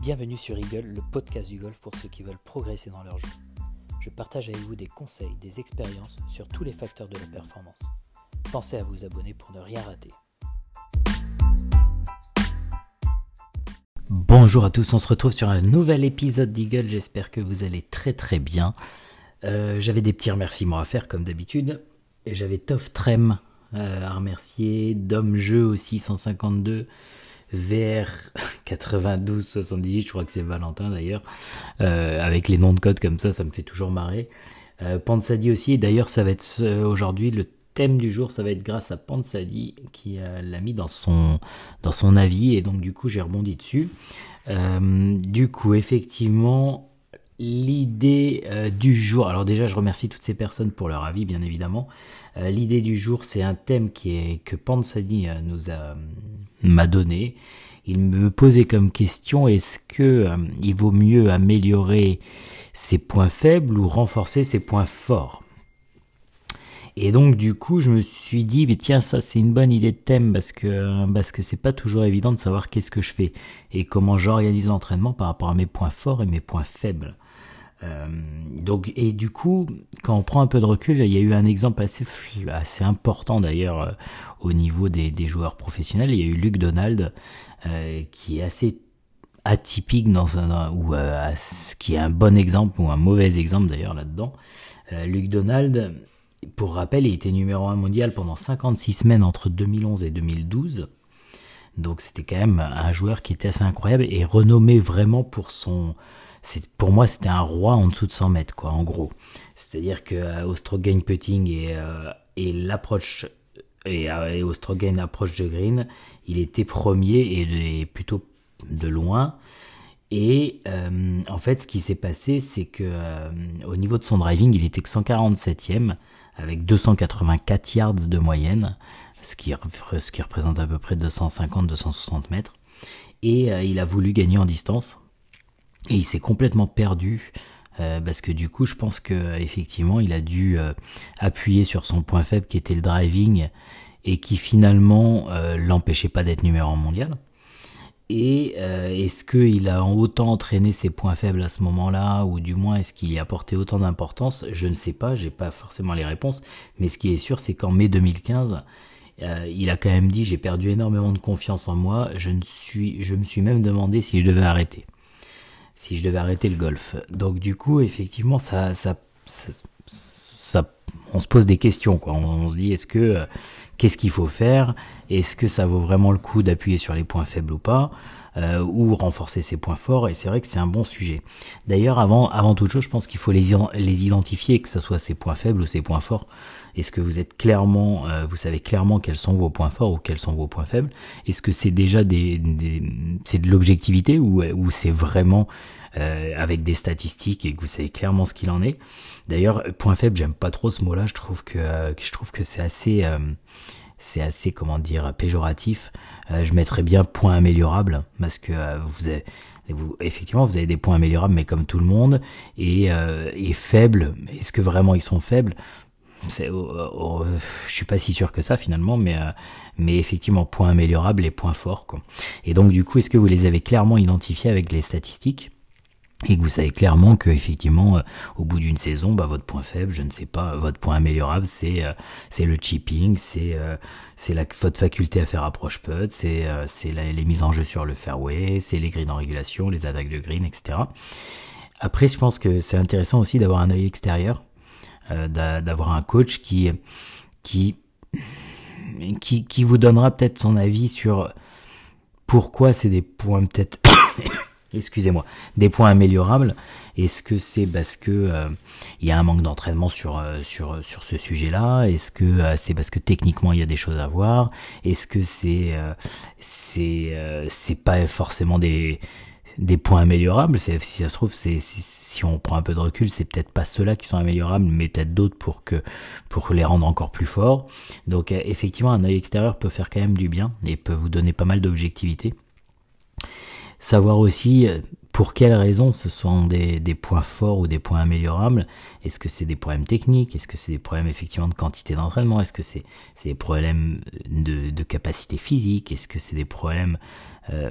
Bienvenue sur Eagle, le podcast du golf pour ceux qui veulent progresser dans leur jeu. Je partage avec vous des conseils, des expériences sur tous les facteurs de la performance. Pensez à vous abonner pour ne rien rater. Bonjour à tous, on se retrouve sur un nouvel épisode d'Eagle, j'espère que vous allez très très bien. Euh, j'avais des petits remerciements à faire comme d'habitude, et j'avais Toff Trem euh, à remercier, Dom Jeu aussi 152, VR 92 78, je crois que c'est Valentin d'ailleurs, euh, avec les noms de code comme ça, ça me fait toujours marrer. Euh, Pansadi aussi, d'ailleurs ça va être aujourd'hui le thème du jour, ça va être grâce à Pansadi qui l'a mis dans son, dans son avis, et donc du coup j'ai rebondi dessus. du coup, effectivement, L'idée euh, du jour, alors déjà je remercie toutes ces personnes pour leur avis bien évidemment. Euh, l'idée du jour c'est un thème qui est que Pansadi euh, nous a m'a donné. Il me posait comme question est-ce que il vaut mieux améliorer ses points faibles ou renforcer ses points forts? Et donc du coup, je me suis dit, mais tiens, ça c'est une bonne idée de thème parce que parce que c'est pas toujours évident de savoir qu'est-ce que je fais et comment j'organise l'entraînement par rapport à mes points forts et mes points faibles. Euh, donc et du coup, quand on prend un peu de recul, il y a eu un exemple assez important d'ailleurs euh, au niveau des, joueurs professionnels. Il y a eu Luc Donald euh, qui est assez atypique dans ou qui est un bon exemple ou un mauvais exemple d'ailleurs là-dedans. Luc Donald, pour rappel, il était numéro 1 mondial pendant 56 semaines entre 2011 et 2012. Donc c'était quand même un joueur qui était assez incroyable et renommé vraiment pour son pour moi c'était un roi en dessous de 100 mètres quoi en gros. C'est-à-dire que euh, au stroke gain putting et, euh, et l'approche et, euh, au stroke gain approche de green il était premier et, plutôt de loin. Et en fait ce qui s'est passé c'est que au niveau de son driving il était que 147e avec 284 yards de moyenne ce qui représente à peu près 250-260 mètres. Et il a voulu gagner en distance et il s'est complètement perdu euh, parce que du coup je pense que effectivement il a dû euh, appuyer sur son point faible qui était le driving et qui finalement euh, l'empêchait pas d'être numéro 1 mondial. Et est-ce qu'il a autant entraîné ses points faibles à ce moment-là, ou du moins est-ce qu'il y a apporté autant d'importance? Je ne sais pas, j'ai pas forcément les réponses, mais ce qui est sûr, c'est qu'en mai 2015, il a quand même dit j'ai perdu énormément de confiance en moi, je, ne suis, je me suis même demandé si je devais arrêter si je devais arrêter le golf. Donc du coup, effectivement, ça, ça, ça, on se pose des questions, quoi. On, se dit, est-ce que, euh, qu'est-ce qu'il faut faire? Est-ce que ça vaut vraiment le coup d'appuyer sur les points faibles ou pas? Euh, ou renforcer ses points forts et c'est vrai que c'est un bon sujet. D'ailleurs avant avant toute chose je pense qu'il faut les, les identifier que ce soit ses points faibles ou ses points forts. Est-ce que vous êtes clairement euh, vous savez clairement quels sont vos points forts ou quels sont vos points faibles? Est-ce que c'est déjà des, des c'est de l'objectivité ou ou c'est vraiment euh, avec des statistiques et que vous savez clairement ce qu'il en est? D'ailleurs point faible j'aime pas trop ce mot-là. Je trouve que, je trouve que c'est assez c'est assez, comment dire, péjoratif. Euh, je mettrais bien point améliorable, parce que euh, vous avez, vous, effectivement, vous avez des points améliorables, mais comme tout le monde, et, euh, et faibles. Est-ce que vraiment ils sont faibles? C'est, oh, oh, oh, je suis pas si sûr que ça finalement, mais euh, mais effectivement points améliorables et points forts. Quoi. Et donc du coup, est-ce que vous les avez clairement identifiés avec les statistiques? Et que vous savez clairement que effectivement euh, au bout d'une saison bah, votre point faible je ne sais pas votre point améliorable c'est euh, c'est le chipping c'est euh, c'est la votre faculté à faire approche putt c'est c'est les mises en jeu sur le fairway c'est les greens en régulation les attaques de green etc après je pense que c'est intéressant aussi d'avoir un œil extérieur d'avoir un coach qui qui qui qui vous donnera peut-être son avis sur pourquoi c'est des points peut-être excusez-moi, des points améliorables. Est-ce que c'est parce que euh, il y a un manque d'entraînement sur euh, sur sur ce sujet-là? Est-ce que euh, c'est parce que techniquement il y a des choses à voir? Est-ce que c'est c'est c'est pas forcément des des points améliorables? Si ça se trouve, c'est si, on prend un peu de recul, c'est peut-être pas ceux-là qui sont améliorables, mais peut-être d'autres pour que pour les rendre encore plus forts. Donc effectivement, un œil extérieur peut faire quand même du bien et peut vous donner pas mal d'objectivité. Savoir aussi, euh, pour quelles raisons ce sont des, points forts ou des points améliorables. Est-ce que c'est des problèmes techniques? Est-ce que c'est des problèmes effectivement de quantité d'entraînement? Est-ce que c'est des problèmes de, capacité physique? Est-ce que c'est des problèmes euh,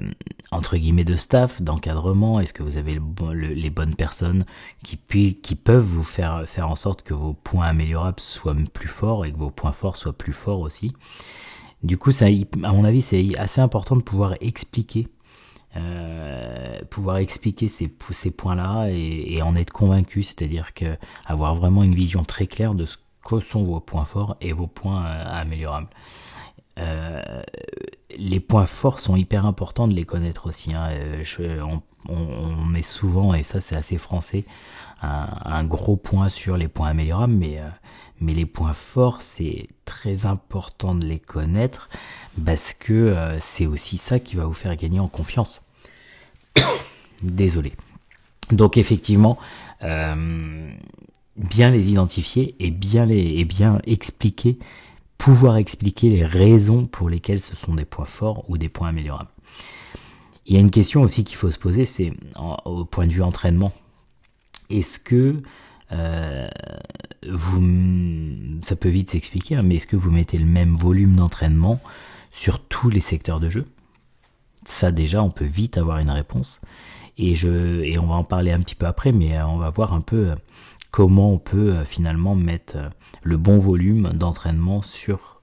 entre guillemets de staff, d'encadrement? Est-ce que vous avez les bonnes personnes qui, qui peuvent vous faire, faire en sorte que vos points améliorables soient plus forts et que vos points forts soient plus forts aussi? Du coup, ça, à mon avis, c'est assez important de pouvoir expliquer euh, pouvoir expliquer ces, points-là et, en être convaincu, c'est-à-dire que avoir vraiment une vision très claire de ce que sont vos points forts et vos points euh, améliorables. Euh, les points forts sont hyper importants de les connaître aussi. Hein. on, met souvent, et ça c'est assez français, un, gros point sur les points améliorables, mais, mais les points forts, c'est très important de les connaître parce que euh, c'est aussi ça qui va vous faire gagner en confiance. Désolé. Donc effectivement, euh, bien les identifier et bien les et bien expliquer, pouvoir expliquer les raisons pour lesquelles ce sont des points forts ou des points améliorables. Il y a une question aussi qu'il faut se poser, c'est au point de vue entraînement. Est-ce que euh, vous, ça peut vite s'expliquer, hein, mais est-ce que vous mettez le même volume d'entraînement sur tous les secteurs de jeu? Ça déjà, on peut vite avoir une réponse. Et, je, et on va en parler un petit peu après, mais euh, on va voir un peu euh, comment on peut finalement mettre le bon volume d'entraînement sur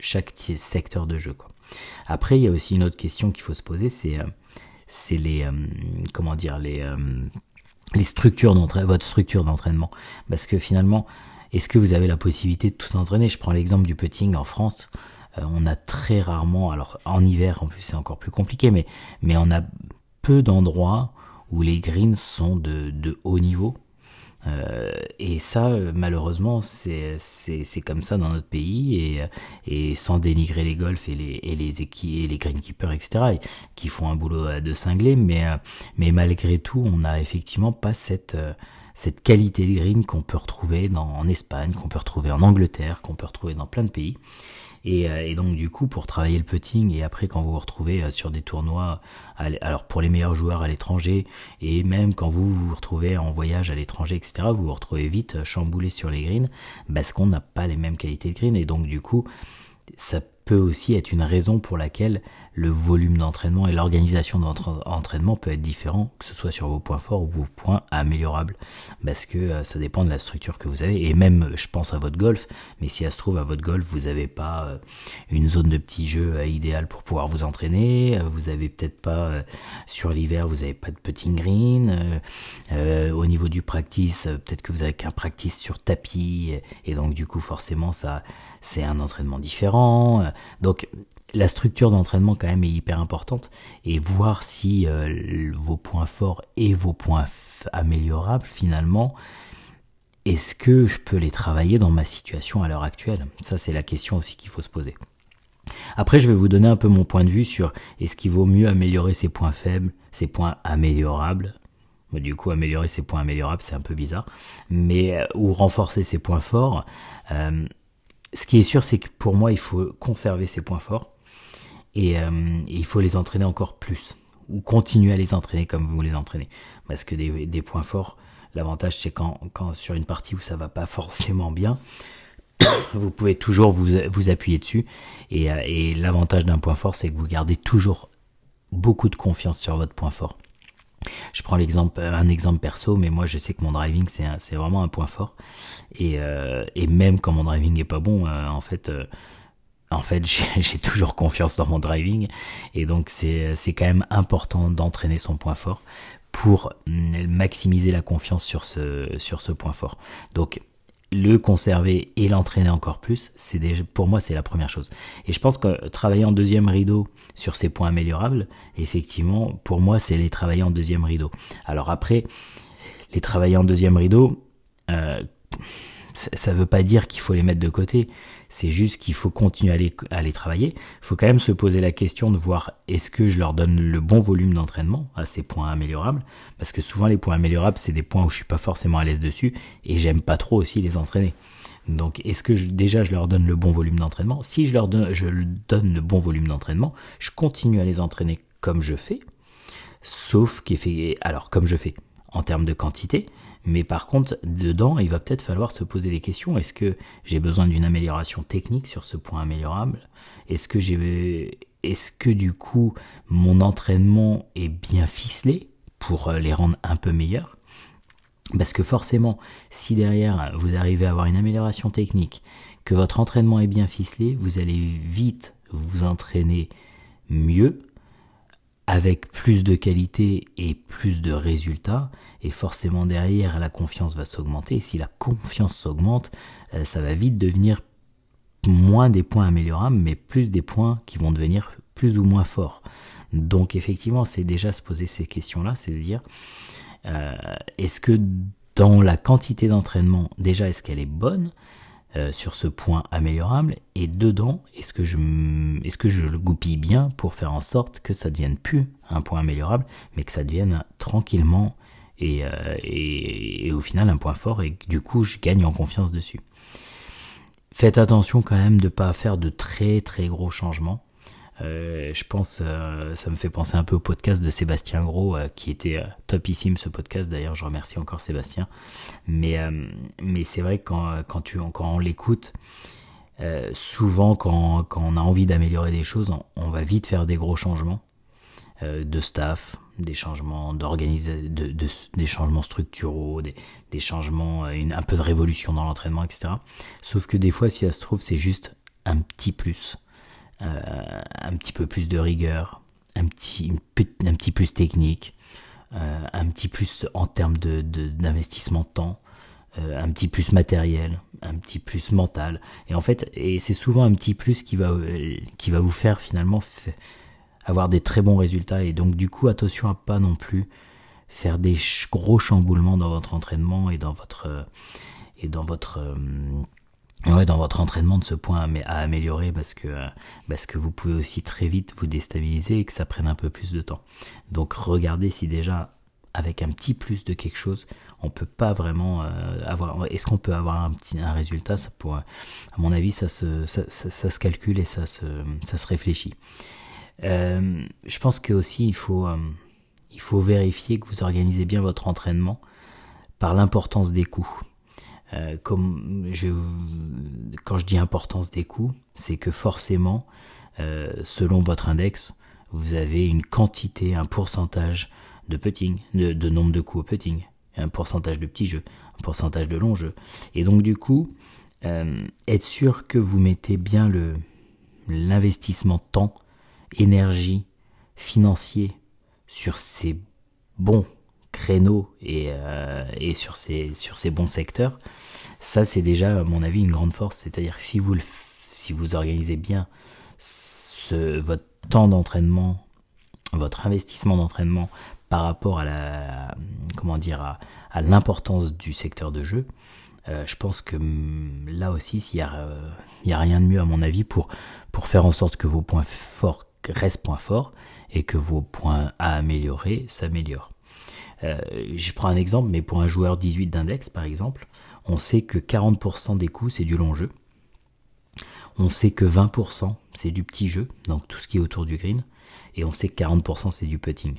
chaque secteur de jeu. Après, il y a aussi une autre question qu'il faut se poser, c'est c'est les comment dire les les structures votre structure d'entraînement. Parce que finalement, est-ce que vous avez la possibilité de tout entraîner? Je prends l'exemple du putting en France. Euh, on a très rarement, alors en hiver en plus c'est encore plus compliqué, mais, mais on a peu d'endroits où les greens sont de, de haut niveau. Euh, et ça, euh, malheureusement, c'est comme ça dans notre pays, et, sans dénigrer les golfs et les, et les, et les greenkeepers, etc., qui font un boulot de cinglé, mais, mais malgré tout, on n'a effectivement pas cette, cette qualité de green qu'on peut retrouver en Espagne, qu'on peut retrouver en Angleterre, qu'on peut retrouver dans plein de pays. Euh, et, donc du coup, pour travailler le putting et après quand vous vous retrouvez euh, sur des tournois, alors pour les meilleurs joueurs à l'étranger et même quand vous vous retrouvez en voyage à l'étranger, etc., vous vous retrouvez vite euh, chamboulé sur les greens parce qu'on n'a pas les mêmes qualités de green et donc du coup, ça peut aussi être une raison pour laquelle le volume d'entraînement et l'organisation d'entraînement peut être différent, que ce soit sur vos points forts ou vos points améliorables, parce que euh, ça dépend de la structure que vous avez, et même je pense à votre golf, mais si ça se trouve à votre golf, vous n'avez pas euh, une zone de petits jeux euh, idéale pour pouvoir vous entraîner, vous avez peut-être pas, sur l'hiver, vous n'avez pas de putting green, au niveau du practice, peut-être que vous avez qu'un practice sur tapis, et donc du coup forcément ça c'est un entraînement différent, donc la structure d'entraînement quand même est hyper importante et voir si euh, vos points forts et vos points améliorables finalement est-ce que je peux les travailler dans ma situation à l'heure actuelle? Ça c'est la question aussi qu'il faut se poser. Après je vais vous donner un peu mon point de vue sur est-ce qu'il vaut mieux améliorer ses points faibles, ses points améliorables? Du coup, améliorer ses points améliorables, c'est un peu bizarre, mais euh, ou renforcer ses points forts. Euh, ce qui est sûr, c'est que pour moi, il faut conserver ses points forts euh, et, il faut les entraîner encore plus. Ou continuer à les entraîner comme vous les entraînez. Parce que des, points forts l'avantage c'est quand, sur une partie où ça va pas forcément bien vous pouvez toujours vous, vous appuyer dessus. Et, euh, et l'avantage d'un point fort c'est que vous gardez toujours beaucoup de confiance sur votre point fort. Je prends l'exemple, un exemple perso, mais moi je sais que mon driving c'est vraiment un point fort. Euh, et, même quand mon driving est pas bon, en fait, en fait, j'ai toujours confiance dans mon driving et donc c'est quand même important d'entraîner son point fort pour maximiser la confiance sur ce, sur ce point fort. Donc le conserver et l'entraîner encore plus, c'est pour moi c'est la première chose. Et je pense que travailler en deuxième rideau sur ces points améliorables, effectivement, pour moi c'est les travailler en deuxième rideau. Alors après, les travailler en deuxième rideau, euh, ça ne veut pas dire qu'il faut les mettre de côté. C'est juste qu'il faut continuer à les, travailler. Il faut quand même se poser la question de voir est-ce que je leur donne le bon volume d'entraînement à ces points améliorables? Parce que souvent les points améliorables, c'est des points où je suis pas forcément à l'aise dessus et j'aime pas trop aussi les entraîner. Donc est-ce que déjà je leur donne le bon volume d'entraînement? Si je leur donne, donne le bon volume d'entraînement, je continue à les entraîner comme je fais. Sauf fait, alors comme je fais en termes de quantité, mais par contre, dedans, il va peut-être falloir se poser des questions. Est-ce que j'ai besoin d'une amélioration technique sur ce point améliorable? Est-ce que j'ai, est-ce que du coup, mon entraînement est bien ficelé pour euh, les rendre un peu meilleurs? Parce que forcément, si derrière vous arrivez à avoir une amélioration technique, que votre entraînement est bien ficelé, vous allez vite vous entraîner mieux, avec plus de qualité et plus de résultats, et forcément derrière la confiance va s'augmenter. Et si la confiance s'augmente, euh, ça va vite devenir moins des points améliorables, mais plus des points qui vont devenir plus ou moins forts. Donc effectivement, c'est déjà se poser ces questions-là, c'est se dire, euh, est-ce que dans la quantité d'entraînement, déjà, est-ce qu'elle est bonne? Euh, sur ce point améliorable et dedans est-ce que je est-ce que je le goupille bien pour faire en sorte que ça devienne plus un point améliorable mais que ça devienne tranquillement et, euh, et, au final un point fort et du coup je gagne en confiance dessus. Faites attention quand même de pas faire de très très gros changements. Euh, je pense, euh, ça me fait penser un peu au podcast de Sébastien Gros, euh, qui était topissime ce podcast. D'ailleurs, je remercie encore Sébastien. Mais, mais c'est vrai que quand, on l'écoute, souvent quand, on a envie d'améliorer des choses, on, va vite faire des gros changements de staff, des changements des changements structuraux, des, changements, un peu de révolution dans l'entraînement, etc. Sauf que des fois, si ça se trouve, c'est juste un petit plus euh, un petit peu plus de rigueur, un petit, un petit plus technique, euh, un petit plus en termes d'investissement de, temps, euh, un petit plus matériel, un petit plus mental. Et en fait, et c'est souvent un petit plus qui va, qui va vous faire finalement avoir des très bons résultats. Et donc du coup, attention à pas non plus faire des gros chamboulements dans votre entraînement et dans votre et dans votre ouais, dans votre entraînement de ce point à, améliorer parce que, parce que vous pouvez aussi très vite vous déstabiliser et que ça prenne un peu plus de temps. Donc regardez si déjà avec un petit plus de quelque chose, on peut pas vraiment euh, avoir. Est-ce qu'on peut avoir un petit un résultat? Ça pourrait, à mon avis, ça se ça, ça, se calcule et ça se ça se réfléchit. Euh, je pense que aussi il faut euh, il faut vérifier que vous organisez bien votre entraînement par l'importance des coûts. Euh, comme je, quand je dis importance des coûts, c'est que forcément, euh, selon votre index, vous avez une quantité, un pourcentage de putting, de, nombre de coups au putting, un pourcentage de petits jeux, un pourcentage de longs jeux. Et donc du coup, euh, être sûr que vous mettez bien le l'investissement temps, énergie, financier sur ces bons créneaux et, euh, sur, ces, bons secteurs, ça c'est déjà à mon avis une grande force. C'est-à-dire que si vous, organisez bien votre temps d'entraînement, votre investissement d'entraînement par rapport à la l'importance du secteur de jeu, euh, je pense que hum, là aussi, il n'y a, euh, rien de mieux à mon avis pour faire en sorte que vos points forts restent points forts et que vos points à améliorer s'améliorent. Euh, je prends un exemple, mais pour un joueur 18 d'index, par exemple, on sait que 40% des coups, c'est du long jeu. On sait que 20%, c'est du petit jeu, donc tout ce qui est autour du green. Et on sait que 40%, c'est du putting.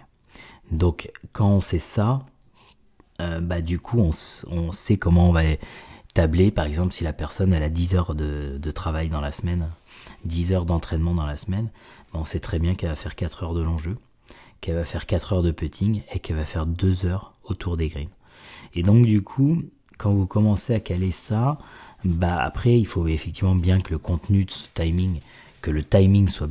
Donc, quand on sait ça, euh, bah, du coup, on, sait comment on va tabler, par exemple, si la personne elle a 10 heures de, travail dans la semaine, 10 heures d'entraînement dans la semaine, on sait très bien qu'elle va faire 4 heures de long jeu qu'elle va faire 4 heures de putting et qu'elle va faire 2 heures autour des greens. Et donc du coup, quand vous commencez à caler ça, bah après il faut effectivement bien que le contenu de ce timing, que le timing soit,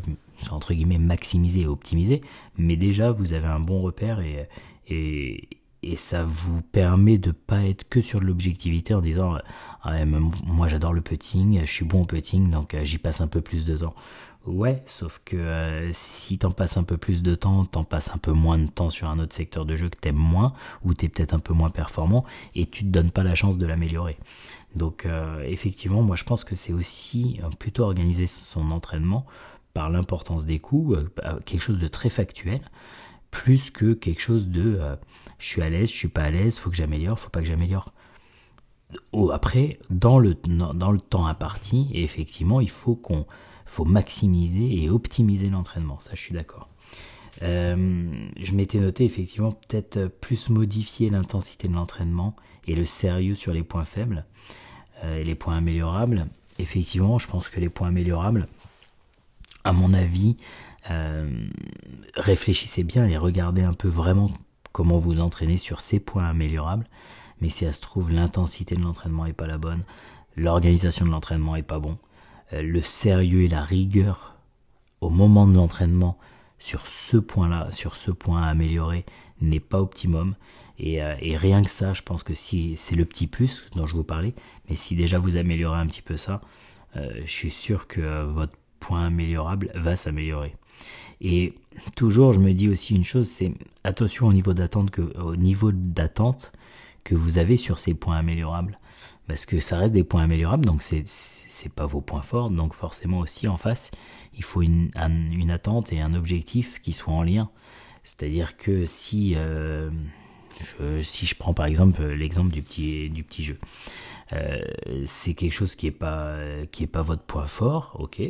entre guillemets maximisé et optimisé, mais déjà vous avez un bon repère et, et, et ça vous permet de pas être que sur l'objectivité en disant ah, moi j'adore le putting, je suis bon au putting donc euh, j'y passe un peu plus de temps. Ouais, sauf que euh, si t'en passes un peu plus de temps, t'en passes un peu moins de temps sur un autre secteur de jeu que t'aimes moins, ou t'es peut-être un peu moins performant, et tu te donnes pas la chance de l'améliorer. Donc effectivement, moi je pense que c'est aussi plutôt organiser son entraînement par l'importance des coups, quelque chose de très factuel, plus que quelque chose de je suis à l'aise, je suis pas à l'aise, faut que j'améliore, faut pas que j'améliore. Oh, après, dans le, dans le temps imparti, effectivement, il faut qu'on faut maximiser et optimiser l'entraînement, ça je suis d'accord. je m'étais noté effectivement peut-être plus modifier l'intensité de l'entraînement et le sérieux sur les points faibles et les points améliorables. Effectivement, je pense que les points améliorables, à mon avis, réfléchissez bien et regardez un peu vraiment comment vous entraînez sur ces points améliorables. Mais si ça se trouve, l'intensité de l'entraînement est pas la bonne, l'organisation de l'entraînement est pas bon, euh, le sérieux et la rigueur au moment de l'entraînement sur ce point-là, sur ce point à améliorer, n'est pas optimum. Et, euh, rien que ça, je pense que si c'est le petit plus dont je vous parlais, mais si déjà vous améliorez un petit peu ça, euh, je suis sûr que votre point améliorable va s'améliorer. Et toujours, je me dis aussi une chose, c'est attention au niveau d'attente que, vous avez sur ces points améliorables. Parce que ça reste des points améliorables, donc c'est, c'est pas vos points forts, donc forcément aussi en face, il faut une, une attente et un objectif qui soient en lien. C'est-à-dire que si, euh, si je prends par exemple l'exemple du petit, du petit jeu, euh, c'est quelque chose qui est pas pas votre point fort, ok,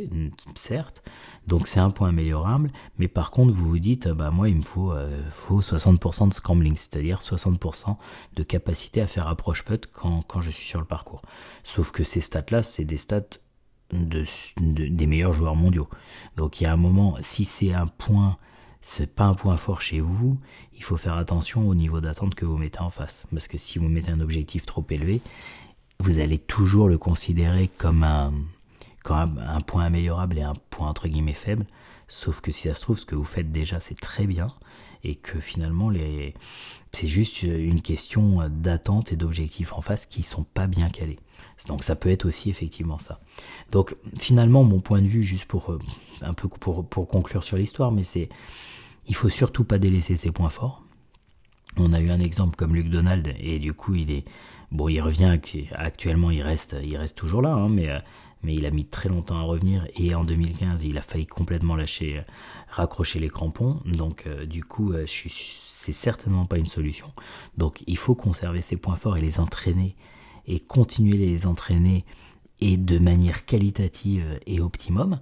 certes. Donc c'est un point améliorable, mais par contre vous vous dites bah moi il me faut euh, faut 60% de scrambling, c'est-à-dire 60% de capacité à faire approche putt quand quand je suis sur le parcours. Sauf que ces stats là, c'est des stats de, des meilleurs joueurs mondiaux. Donc il y a un moment, si c'est un point, c'est pas un point fort chez vous, il faut faire attention au niveau d'attente que vous mettez en face. Parce que si vous mettez un objectif trop élevé, vous allez toujours le considérer comme un, point améliorable et un point entre guillemets faible. Sauf que si ça se trouve, ce que vous faites déjà, c'est très bien et que finalement, les... c'est juste une question d'attente et d'objectifs en face qui sont pas bien calés. Donc ça peut être aussi effectivement ça. Donc finalement, mon point de vue, juste pour euh, un peu pour, pour conclure sur l'histoire, mais c'est il faut surtout pas délaisser ses points forts. On a eu un exemple comme Luc Donald et du coup il est bon il revient actuellement il reste il reste toujours là hein, mais mais il a mis très longtemps à revenir et en 2015 il a failli complètement lâcher raccrocher les crampons donc euh, du coup euh, c'est certainement pas une solution donc il faut conserver ses points forts et les entraîner et continuer les entraîner et de manière qualitative et optimum.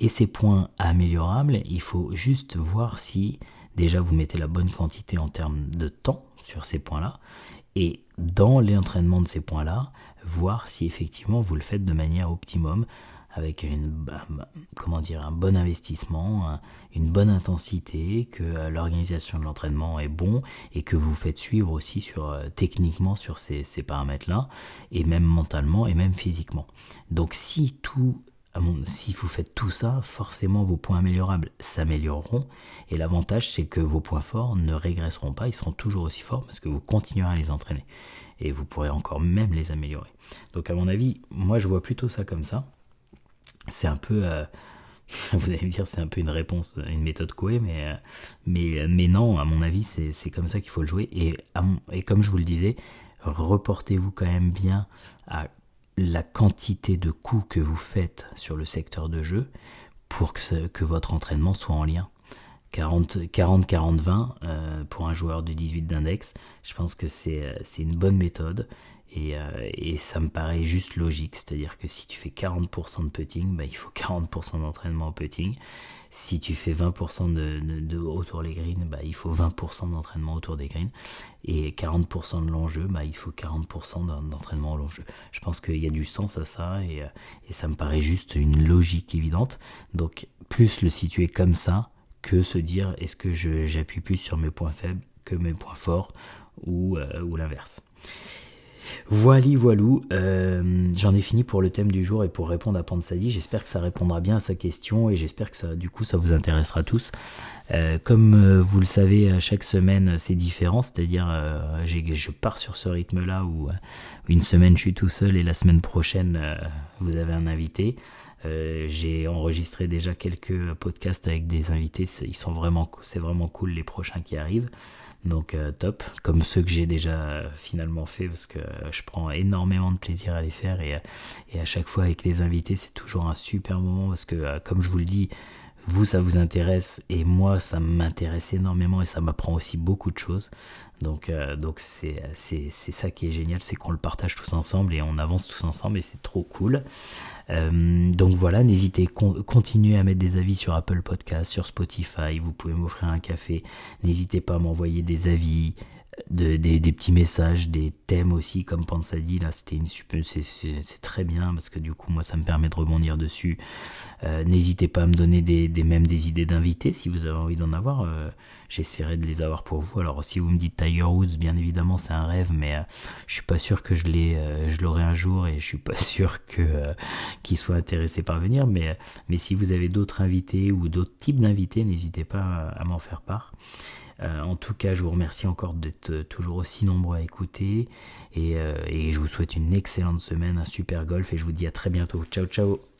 Et ces points améliorables il faut juste voir si déjà vous mettez la bonne quantité en termes de temps sur ces points-là, et dans l'entraînement de ces points-là, voir si effectivement vous le faites de manière optimum, avec une, comment dire, un bon investissement, une bonne intensité, que euh, l'organisation de l'entraînement est bon et que vous faites suivre aussi sur, euh, techniquement sur ces, ces paramètres-là, et même mentalement et même physiquement. Donc si tout si vous faites tout ça, forcément vos points améliorables s'amélioreront. Et l'avantage, c'est que vos points forts ne régresseront pas, ils seront toujours aussi forts parce que vous continuerez à les entraîner. Et vous pourrez encore même les améliorer. Donc à mon avis, moi je vois plutôt ça comme ça. C'est un peu... Euh, vous allez me dire c'est un peu une réponse, une méthode mais, euh, mais, non, à mon avis, c'est comme ça qu'il faut le jouer. Et, comme je vous le disais, reportez-vous quand même bien à la quantité de coups que vous faites sur le secteur de jeu pour que, votre entraînement soit en lien. 40-40-20 euh, pour un joueur de 18 d'index, je pense que c'est euh, une bonne méthode et, euh, et, ça me paraît juste logique. C'est-à-dire que si tu fais 40% de putting, bah, il faut 40% d'entraînement au putting. Si tu fais 20% de, de, autour des greens, bah, il faut 20% d'entraînement autour des greens. Et 40% de l'enjeu, bah, il faut 40% d'entraînement au long jeu. Je pense qu'il y a du sens à ça et, euh, et ça me paraît juste une logique évidente. Donc plus le situer comme ça que se dire est-ce que j'appuie plus sur mes points faibles que mes points forts ou, euh, ou l'inverse. Voilà, voilou, euh, j'en ai fini pour le thème du jour et pour répondre à Pansadi. J'espère que ça répondra bien à sa question et j'espère que ça, du coup, ça vous intéressera tous. Euh, comme euh, vous le savez, chaque semaine c'est différent, c'est-à-dire je pars sur ce rythme-là où une semaine je suis tout seul et la semaine prochaine vous avez un invité. j'ai enregistré déjà quelques podcasts avec des invités, c'est vraiment cool les prochains qui arrivent. Donc euh, top, comme ceux que j'ai déjà euh, finalement fait parce que euh, je prends énormément de plaisir à les faire et, et à chaque fois avec les invités c'est toujours un super moment parce que comme je vous le dis, vous ça vous intéresse et moi ça m'intéresse énormément et ça m'apprend aussi beaucoup de choses. Donc euh, c'est ça qui est génial, c'est qu'on le partage tous ensemble et on avance tous ensemble et c'est trop cool. Euh, donc voilà, n'hésitez continuez à mettre des avis sur Apple Podcast, sur Spotify, vous pouvez m'offrir un café, n'hésitez pas à m'envoyer des avis, de, des, petits messages, des thèmes aussi, comme Pansadi, là, c'était une c'est très bien, parce que du coup, moi, ça me permet de rebondir dessus. Euh, n'hésitez pas à me donner des, des même des idées d'invités, si vous avez envie d'en avoir, euh, j'essaierai de les avoir pour vous. Alors, si vous me dites Tiger Woods, bien évidemment, c'est un rêve, mais euh, je suis pas sûr que je l'ai, je l'aurai un jour, et je suis pas sûr que qu'il soit intéressé par venir, mais, mais si vous avez d'autres invités ou d'autres types d'invités, n'hésitez pas à m'en faire part. Euh, en tout cas, je vous remercie encore d'être euh, toujours aussi nombreux à écouter. Euh, et je vous souhaite une excellente semaine, un super golf. Et je vous dis à très bientôt. Ciao, ciao